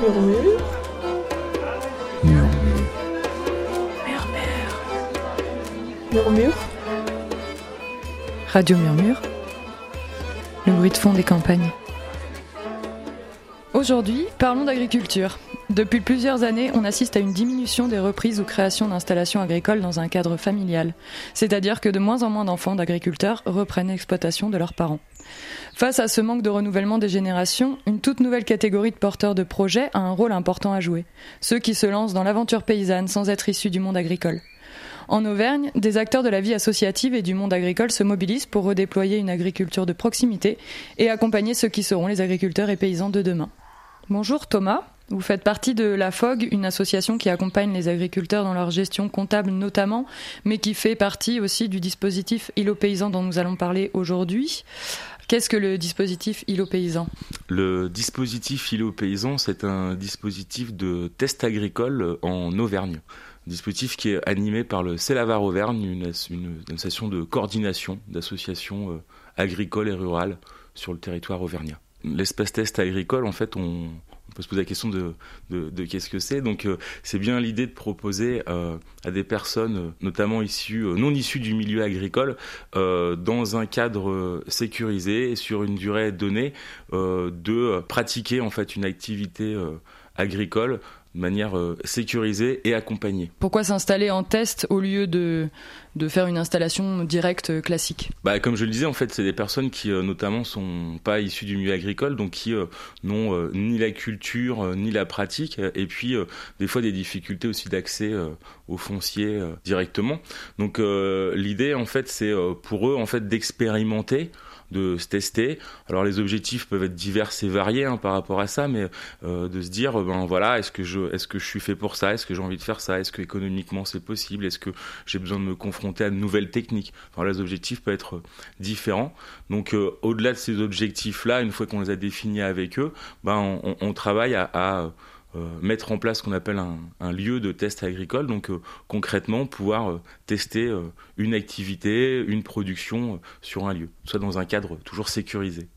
Murmure. Murmure. Murmure. Radio Murmure, le bruit de fond des campagnes. Aujourd'hui, parlons d'agriculture. Depuis plusieurs années, on assiste à une diminution des reprises ou créations d'installations agricoles dans un cadre familial, c'est-à-dire que de moins en moins d'enfants d'agriculteurs reprennent l'exploitation de leurs parents. Face à ce manque de renouvellement des générations, une toute nouvelle catégorie de porteurs de projets a un rôle important à jouer, ceux qui se lancent dans l'aventure paysanne sans être issus du monde agricole. En Auvergne, des acteurs de la vie associative et du monde agricole se mobilisent pour redéployer une agriculture de proximité et accompagner ceux qui seront les agriculteurs et paysans de demain. Bonjour Thomas, vous faites partie de la FOG, une association qui accompagne les agriculteurs dans leur gestion comptable notamment, mais qui fait partie aussi du dispositif îlot paysan dont nous allons parler aujourd'hui. Qu'est-ce que le dispositif îlot paysan? Le dispositif îlot paysan, c'est un dispositif de test agricole en Auvergne dispositif qui est animé par le CELAVAR Auvergne, une, une, association de coordination d'associations euh, agricoles et rurales sur le territoire auvergnat. L'espace test agricole, en fait, on, peut se poser la question de, de, qu'est-ce que c'est. Donc, euh, c'est bien l'idée de proposer euh, à des personnes, notamment issues, non issues du milieu agricole, dans un cadre sécurisé et sur une durée donnée, de pratiquer en fait une activité agricole de manière euh, sécurisée et accompagnée. Pourquoi s'installer en test au lieu de, de faire une installation directe euh, classique? Bah, Comme je le disais, en fait, c'est des personnes qui euh, notamment sont pas issues du milieu agricole, donc qui n'ont ni la culture ni la pratique, et puis des fois des difficultés aussi d'accès au foncier directement. Donc l'idée, en fait, c'est pour eux en fait d'expérimenter de se tester. Alors les objectifs peuvent être divers et variés hein, par rapport à ça, mais euh, de se dire ben voilà, est-ce que je est-ce que je suis fait pour ça, est-ce que j'ai envie de faire ça, est-ce que économiquement c'est possible, est-ce que j'ai besoin de me confronter à de nouvelles techniques? Enfin les objectifs peuvent être différents. Donc euh, au-delà de ces objectifs là, une fois qu'on les a définis avec eux, ben on, travaille à euh, mettre en place ce qu'on appelle un, lieu de test agricole, donc euh, concrètement pouvoir euh, tester une activité, une production sur un lieu, soit dans un cadre toujours sécurisé.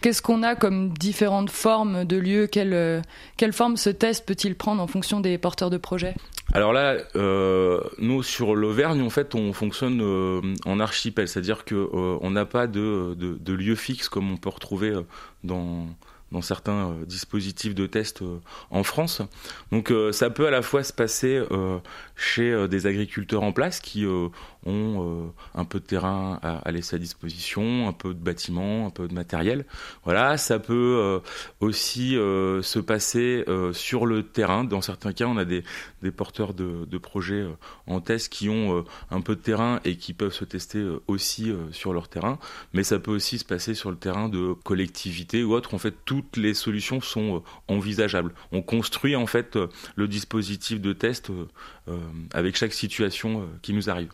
Qu'est-ce qu'on a comme différentes formes de lieux? Quelle, quelle forme ce test peut-il prendre en fonction des porteurs de projets? Alors là, nous sur l'Auvergne, en fait, on fonctionne en archipel, c'est-à-dire que on n'a pas de, de, de, lieu fixe comme on peut retrouver dans dans certains euh, dispositifs de test euh, en France. Donc euh, ça peut à la fois se passer chez des agriculteurs en place qui ont un peu de terrain à, laisser à disposition, un peu de bâtiments, un peu de matériel. Voilà, ça peut aussi se passer sur le terrain. Dans certains cas, on a des, porteurs de, de, projets en test qui ont un peu de terrain et qui peuvent se tester aussi sur leur terrain. Mais ça peut aussi se passer sur le terrain de collectivités ou autres. En fait, tout toutes les solutions sont euh, envisageables. On construit en fait euh, le dispositif de test euh, avec chaque situation qui nous arrive.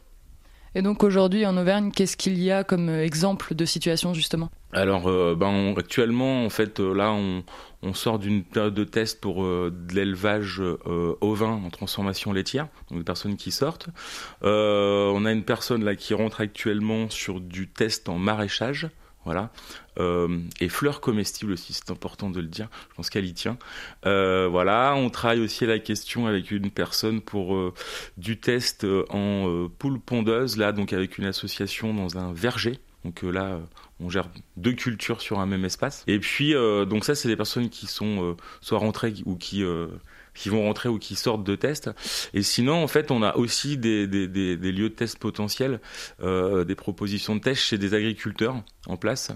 Et donc aujourd'hui en Auvergne, qu'est-ce qu'il y a comme exemple de situation justement? Alors ben, actuellement en fait là on, sort d'une période de test pour de l'élevage ovin en transformation laitière, donc des personnes qui sortent. on a une personne là qui rentre actuellement sur du test en maraîchage. Voilà. Euh, et fleurs comestibles aussi, c'est important de le dire. Je pense qu'elle y tient. Euh, voilà. On travaille aussi la question avec une personne pour euh, du test en poule pondeuse, là, donc avec une association dans un verger. Donc là, on gère deux cultures sur un même espace. Et puis, donc ça, c'est des personnes qui sont soit rentrées ou qui qui vont rentrer ou qui sortent de test. Et sinon, en fait, on a aussi des, des, des, des lieux de test potentiels, euh, des propositions de test chez des agriculteurs en place.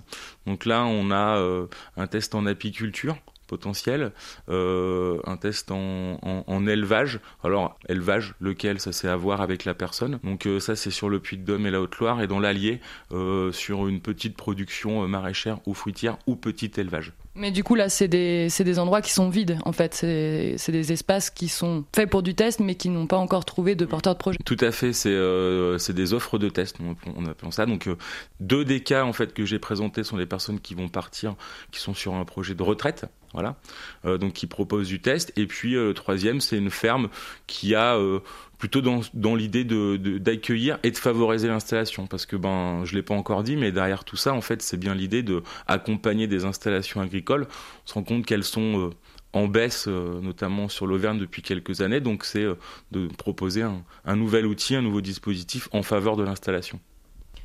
Donc là, on a euh, un test en apiculture potentiel, euh, un test en, en, en, élevage. Alors, élevage, lequel, ça c'est à voir avec la personne. Donc euh, ça c'est sur le Puy-de-Dôme et la Haute-Loire et dans l'Allier, euh, sur une petite production euh, maraîchère ou fruitière ou petit élevage. Mais du coup, là, c'est des, des, endroits qui sont vides, en fait. C'est des espaces qui sont faits pour du test, mais qui n'ont pas encore trouvé de porteur de projet. Tout à fait, c'est euh, des offres de test, on, appelle ça. Donc, euh, deux des cas, en fait, que j'ai présentés sont des personnes qui vont partir, qui sont sur un projet de retraite, voilà, euh, donc qui proposent du test. Et puis, euh, le troisième, c'est une ferme qui a euh, plutôt dans, dans l'idée d'accueillir de, et de favoriser l'installation. Parce que, ben, je l'ai pas encore dit, mais derrière tout ça, en fait, c'est bien l'idée de accompagner des installations agricoles. On se rend compte qu'elles sont euh, en baisse, notamment sur l'Auvergne depuis quelques années. Donc c'est de proposer un nouvel outil, un nouveau dispositif en faveur de l'installation.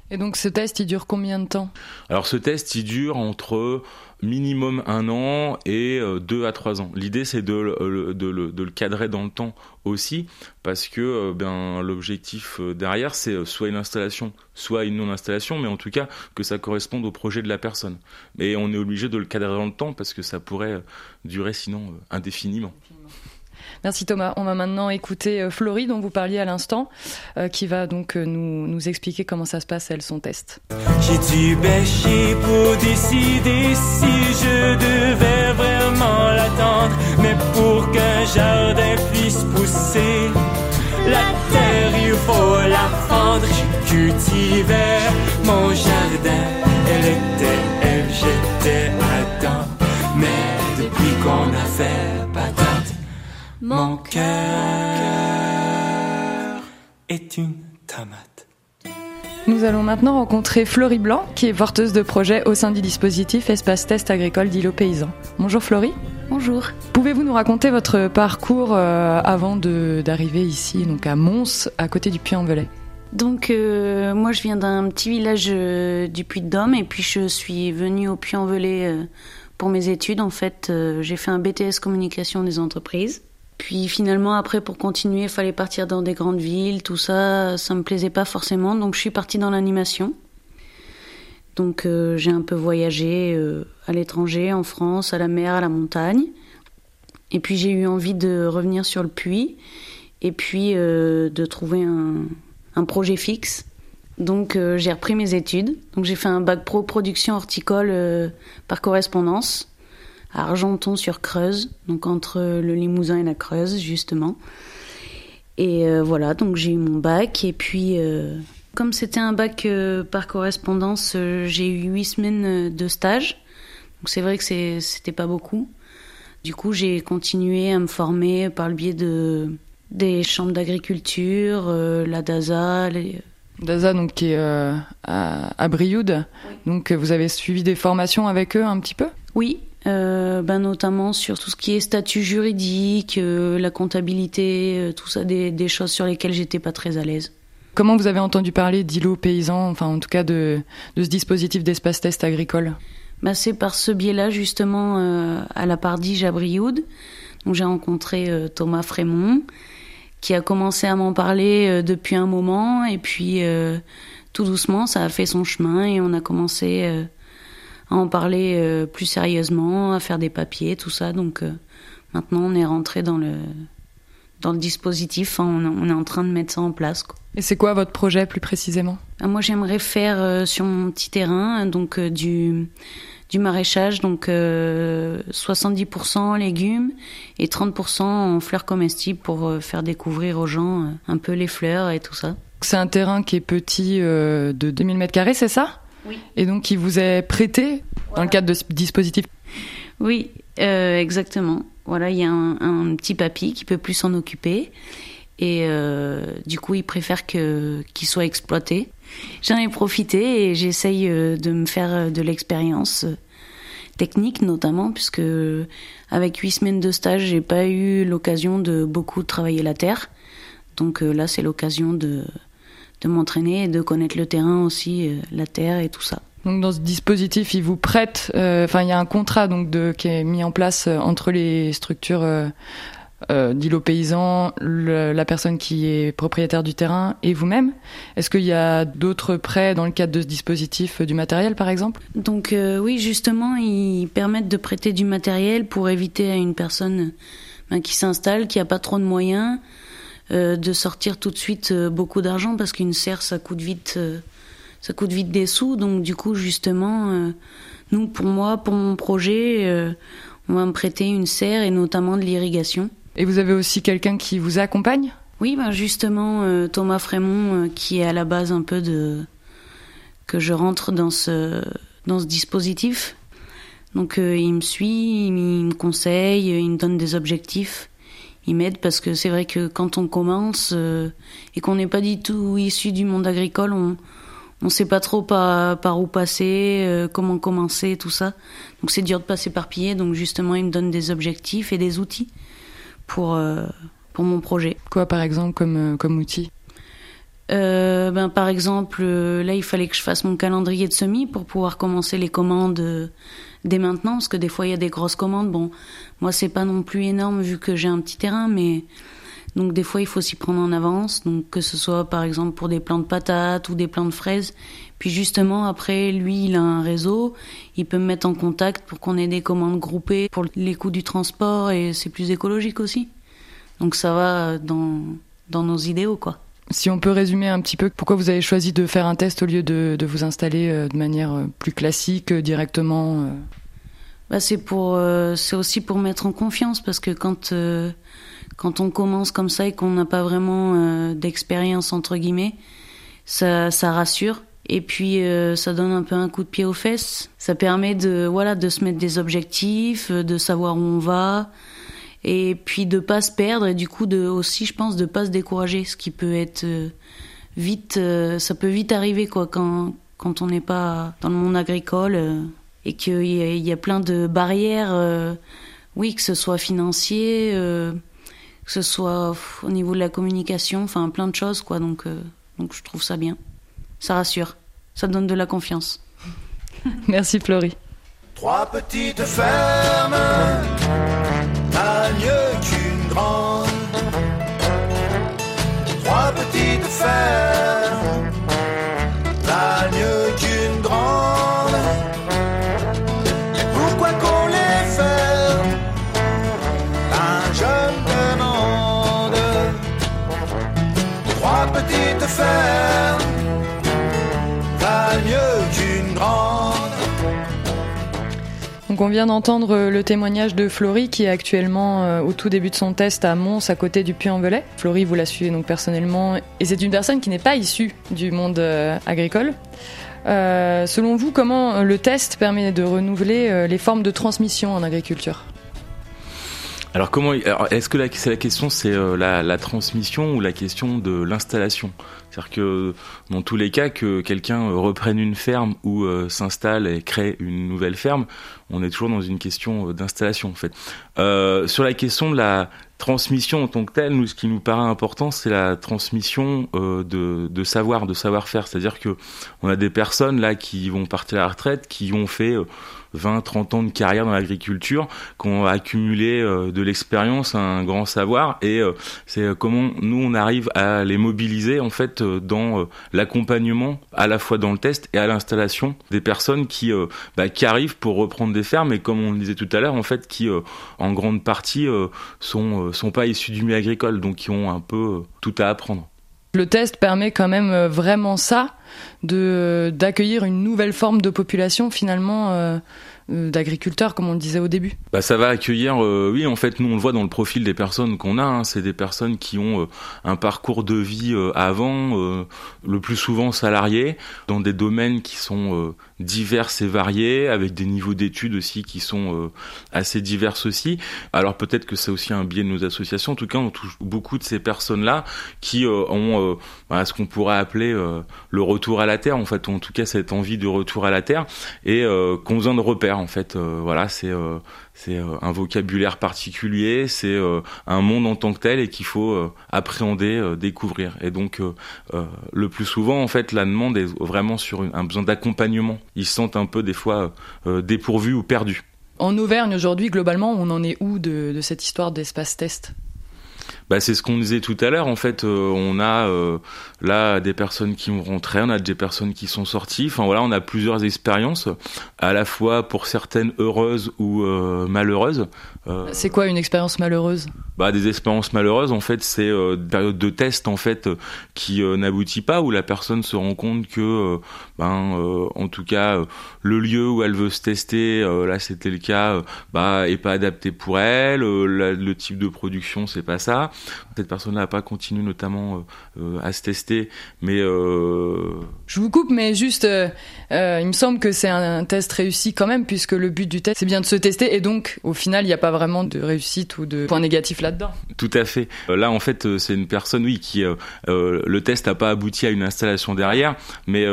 Et donc ce test, il dure combien de temps? Alors ce test, il dure entre minimum un an et euh, deux à trois ans. L'idée, c'est de, de, le cadrer dans le temps aussi, parce que euh, ben, l'objectif euh, derrière, c'est soit une installation, soit une non-installation, mais en tout cas que ça corresponde au projet de la personne. Mais on est obligé de le cadrer dans le temps, parce que ça pourrait durer sinon indéfiniment. Merci Thomas. On va maintenant écouter euh, Florie dont vous parliez à l'instant, euh, qui va donc euh, nous, nous expliquer comment ça se passe, elle, son test. J'ai dû bêcher pour décider si je devais vraiment l'attendre, mais pour qu'un jardin puisse pousser, la terre, il faut la fendre. J'ai cultivé cœur est une tomate. Nous allons maintenant rencontrer Florie Blanc, qui est porteuse de projet au sein du dispositif Espace Test Agricole d'îlot Paysan. Bonjour Florie. Bonjour. Pouvez-vous nous raconter votre parcours euh, avant d'arriver ici, donc à Mons, à côté du Puy-en-Velay? Donc euh, moi je viens d'un petit village euh, du Puy-de-Dôme et puis je suis venue au Puy-en-Velay pour mes études. En fait, j'ai fait un BTS communication des entreprises. Puis finalement, après, pour continuer, il fallait partir dans des grandes villes, tout ça, ça me plaisait pas forcément, donc je suis partie dans l'animation. Donc euh, j'ai un peu voyagé euh, à l'étranger, en France, à la mer, à la montagne. Et puis j'ai eu envie de revenir sur le puits et puis euh, de trouver un, un, projet fixe. Donc j'ai repris mes études. Donc j'ai fait un bac pro production horticole par correspondance à Argenton-sur-Creuse, donc entre le Limousin et la Creuse, justement. Et euh, voilà, donc j'ai eu mon bac. Et puis, euh, comme c'était un bac euh, par correspondance, j'ai eu huit semaines de stage. Donc c'est vrai que c'était pas beaucoup. Du coup, j'ai continué à me former par le biais de des chambres d'agriculture, la DASA. Les... DASA, donc qui est à, à Brioude. Donc vous avez suivi des formations avec eux un petit peu? Oui, euh, ben notamment sur tout ce qui est statut juridique, euh, la comptabilité, euh, tout ça, des, des, choses sur lesquelles j'étais pas très à l'aise. Comment vous avez entendu parler d'îlot paysan, enfin en tout cas de, de ce dispositif d'espace test agricole? Ben, C'est par ce biais-là justement à la Pardige à Brioude. Donc j'ai rencontré Thomas Frémont qui a commencé à m'en parler depuis un moment et puis tout doucement ça a fait son chemin et on a commencé à en parler euh, plus sérieusement, à faire des papiers, tout ça. Donc euh, maintenant, on est rentré dans le dans le dispositif. on, est en train de mettre ça en place. Et c'est quoi votre projet plus précisément? Ah, Moi, j'aimerais faire euh, sur mon petit terrain donc du du maraîchage, donc 70% légumes et 30% en fleurs comestibles pour faire découvrir aux gens un peu les fleurs et tout ça. C'est un terrain qui est petit de 2000 mètres carrés, c'est ça? Et donc qui vous est prêté dans le cadre de ce dispositif? Oui, euh, exactement. Voilà, il y a un, petit papy qui peut plus s'en occuper. Et euh, du coup, il préfère que qu'il soit exploité. J'en ai profité et j'essaye euh, de me faire de l'expérience technique notamment puisque avec huit semaines de stage j'ai pas eu l'occasion de beaucoup travailler la terre donc là c'est l'occasion de de m'entraîner et de connaître le terrain aussi, euh, la terre et tout ça. Donc dans ce dispositif, il vous prête, euh, enfin il y a un contrat donc de, qui est mis en place euh, entre les structures euh, d'îlots paysans, la personne qui est propriétaire du terrain et vous-même. Est-ce qu'il y a d'autres prêts dans le cadre de ce dispositif, du matériel par exemple? Donc oui, justement, ils permettent de prêter du matériel pour éviter à une personne ben, qui s'installe, qui a pas trop de moyens, de sortir tout de suite euh, beaucoup d'argent parce qu'une serre ça coûte vite euh, ça coûte vite des sous donc du coup justement nous pour moi pour mon projet on va me prêter une serre et notamment de l'irrigation. Et vous avez aussi quelqu'un qui vous accompagne? Oui, ben justement Thomas Frémont qui est à la base un peu de que je rentre dans ce dans ce dispositif. Donc il me suit, il me conseille, il me donne des objectifs il m'aide parce que c'est vrai que quand on commence euh, et qu'on n'est pas du tout issu du monde agricole, on, on sait pas trop par, par où passer, comment commencer, tout ça. Donc c'est dur de pas s'éparpiller. Donc justement, il me donne des objectifs et des outils pour pour mon projet. Quoi, par exemple, comme comme outil? Euh, ben, par exemple, euh, là, il fallait que je fasse mon calendrier de semis pour pouvoir commencer les commandes euh, dès maintenant, parce que des fois, il y a des grosses commandes. Bon, moi, c'est pas non plus énorme vu que j'ai un petit terrain, mais donc des fois, il faut s'y prendre en avance. Donc que ce soit, par exemple, pour des plants de patates ou des plants de fraises. Puis justement, après, lui, il a un réseau, il peut me mettre en contact pour qu'on ait des commandes groupées pour les coûts du transport et c'est plus écologique aussi. Donc ça va dans, dans nos idéaux, quoi. Si on peut résumer un petit peu, pourquoi vous avez choisi de faire un test au lieu de, vous installer euh, de manière euh, plus classique, euh, directement bah c'est pour, c'est aussi pour mettre en confiance parce que quand quand on commence comme ça et qu'on n'a pas vraiment d'expérience entre guillemets, ça, ça rassure. Et puis ça donne un peu un coup de pied aux fesses. Ça permet de voilà de se mettre des objectifs, de savoir où on va, et puis de pas se perdre et du coup de aussi je pense de pas se décourager ce qui peut être euh, vite euh, ça peut vite arriver quoi quand quand on n'est pas dans le monde agricole euh, et qu'il y, a, y a plein de barrières oui que ce soit financier que ce soit au niveau de la communication enfin plein de choses quoi donc donc je trouve ça bien. Ça rassure. Ça donne de la confiance. Merci Florie. Trois petites fermes pas mieux qu'une grande. Trois petites fermes, pas mieux qu'une grande. pourquoi qu'on les ferme Un jeune demande. Trois petites fermes, Donc on vient d'entendre le témoignage de Florie qui est actuellement euh, au tout début de son test à Mons à côté du Puy-en-Velay. Florie, vous la suivez donc personnellement et c'est une personne qui n'est pas issue du monde euh, agricole. Euh, selon vous, comment le test permet de renouveler les formes de transmission en agriculture? Alors comment est-ce que la, la question c'est la, la, transmission ou la question de l'installation? C'est-à-dire que dans tous les cas, que quelqu'un reprenne une ferme ou euh, s'installe et crée une nouvelle ferme, on est toujours dans une question euh, d'installation en fait. Euh, sur la question de la transmission en tant que telle, nous, ce qui nous paraît important, c'est la transmission de, de, savoir, de savoir-faire. C'est-à-dire que on a des personnes là qui vont partir à la retraite, qui ont fait 20, 30 ans de carrière dans l'agriculture, qui ont accumulé de l'expérience, un grand savoir, et c'est comment nous on arrive à les mobiliser en fait euh, dans euh, l'accompagnement, à la fois dans le test et à l'installation des personnes qui, euh, bah, qui arrivent pour reprendre des fermes et comme on le disait tout à l'heure, en fait, qui en grande partie sont, sont pas issus du milieu agricole, donc qui ont un peu tout à apprendre. Le test permet quand même vraiment ça, de d'accueillir une nouvelle forme de population finalement euh, d'agriculteurs, comme on le disait au début bah, Ça va accueillir, euh, oui, en fait, nous on le voit dans le profil des personnes qu'on a, hein. c'est des personnes qui ont euh, un parcours de vie avant, le plus souvent salariés, dans des domaines qui sont divers et variés, avec des niveaux d'études aussi qui sont assez divers aussi. Alors peut-être que c'est aussi un biais de nos associations, en tout cas on touche beaucoup de ces personnes-là qui ont bah, ce qu'on pourrait appeler le retour à la terre, en fait, en tout cas cette envie de retour à la terre, et qu'on besoin de repères en fait. Euh, voilà, c'est euh, c'est euh, un vocabulaire particulier, c'est un monde en tant que tel et qu'il faut appréhender, découvrir. Et donc, le plus souvent, en fait, la demande est vraiment sur un besoin d'accompagnement. Ils se sentent un peu des fois dépourvus ou perdus. En Auvergne aujourd'hui, globalement, on en est où de, de cette histoire d'espace test? Bah, c'est ce qu'on disait tout à l'heure. En fait, euh, on a euh, là des personnes qui ont rentré, on a des personnes qui sont sorties. Enfin voilà, on a plusieurs expériences, à la fois pour certaines heureuses ou euh, malheureuses. c'est quoi une expérience malheureuse? bah, des expériences malheureuses, en fait, c'est une période de test en fait qui n'aboutit pas, où la personne se rend compte que, ben, en tout cas, le lieu où elle veut se tester, là c'était le cas, bah, est pas adapté pour elle, le type de production c'est pas ça Cette personne-là n'a pas continué notamment à se tester, mais je vous coupe, mais juste, il me semble que c'est un, test réussi quand même, puisque le but du test c'est bien de se tester, et donc au final il n'y a pas vraiment de réussite ou de point négatif là-dedans. Tout à fait. là en fait c'est une personne oui qui le test n'a pas abouti à une installation derrière, mais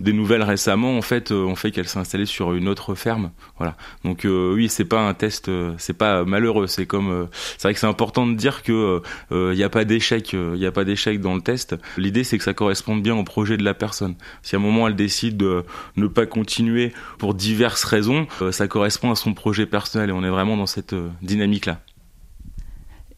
des nouvelles récemment en fait ont fait qu'elle s'est installée sur une autre ferme. Voilà. Donc oui c'est pas un test, c'est pas malheureux. C'est comme, c'est vrai que c'est important de dire que il n'y a pas d'échec, il n'y a pas dans le test. L'idée c'est que ça corresponde bien au projet de la personne. Si à un moment elle décide de ne pas continuer pour diverses raisons, ça correspond à son projet personnel et on est vraiment dans cette dynamique là.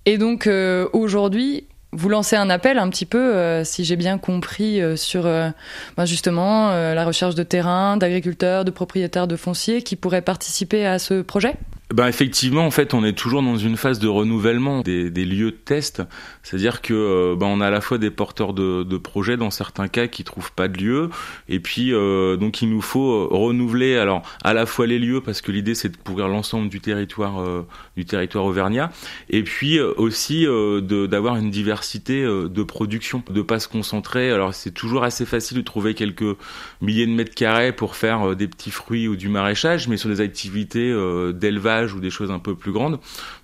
Et donc aujourd'hui, vous lancez un appel un petit peu, euh, si j'ai bien compris, euh, sur euh, ben justement la recherche de terrain, d'agriculteurs, de propriétaires de fonciers qui pourraient participer à ce projet? Ben effectivement, en fait, on est toujours dans une phase de renouvellement des, des lieux de test. C'est-à-dire que ben on a à la fois des porteurs de, de, projets dans certains cas qui trouvent pas de lieu, et puis euh, donc il nous faut renouveler alors à la fois les lieux parce que l'idée c'est de couvrir l'ensemble du territoire euh, du territoire auvergnat, et puis aussi d'avoir une diversité de production, de pas se concentrer. Alors c'est toujours assez facile de trouver quelques milliers de mètres carrés pour faire des petits fruits ou du maraîchage, mais sur des activités d'élevage ou des choses un peu plus grandes,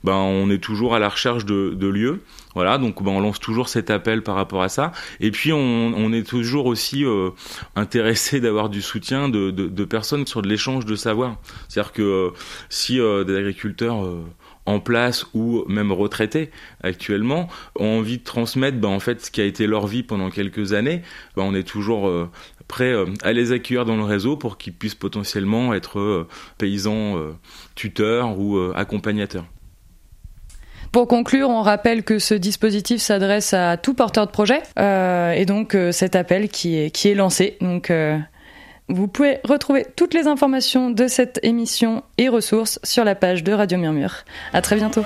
ben on est toujours à la recherche de, lieux. Voilà, donc ben, on lance toujours cet appel par rapport à ça. Et puis on, est toujours aussi euh, intéressé d'avoir du soutien de, personnes sur de l'échange de savoir. C'est-à-dire que euh, si euh, des agriculteurs en place ou même retraités actuellement ont envie de transmettre ben, en fait ce qui a été leur vie pendant quelques années, ben, on est toujours prêt à les accueillir dans le réseau pour qu'ils puissent potentiellement être paysans tuteur ou euh, accompagnateur. Pour conclure, on rappelle que ce dispositif s'adresse à tout porteur de projet euh, et donc euh, cet appel qui est, qui est lancé. Donc vous pouvez retrouver toutes les informations de cette émission et ressources sur la page de Radio Murmure. À très bientôt.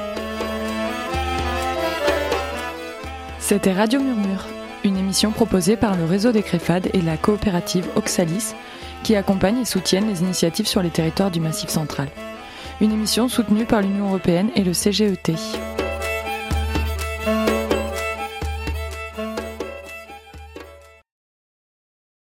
C'était Radio Murmure, une émission proposée par le réseau des Créfades et la coopérative Oxalis qui accompagnent et soutiennent les initiatives sur les territoires du Massif central une émission soutenue par l'Union européenne et le CGET.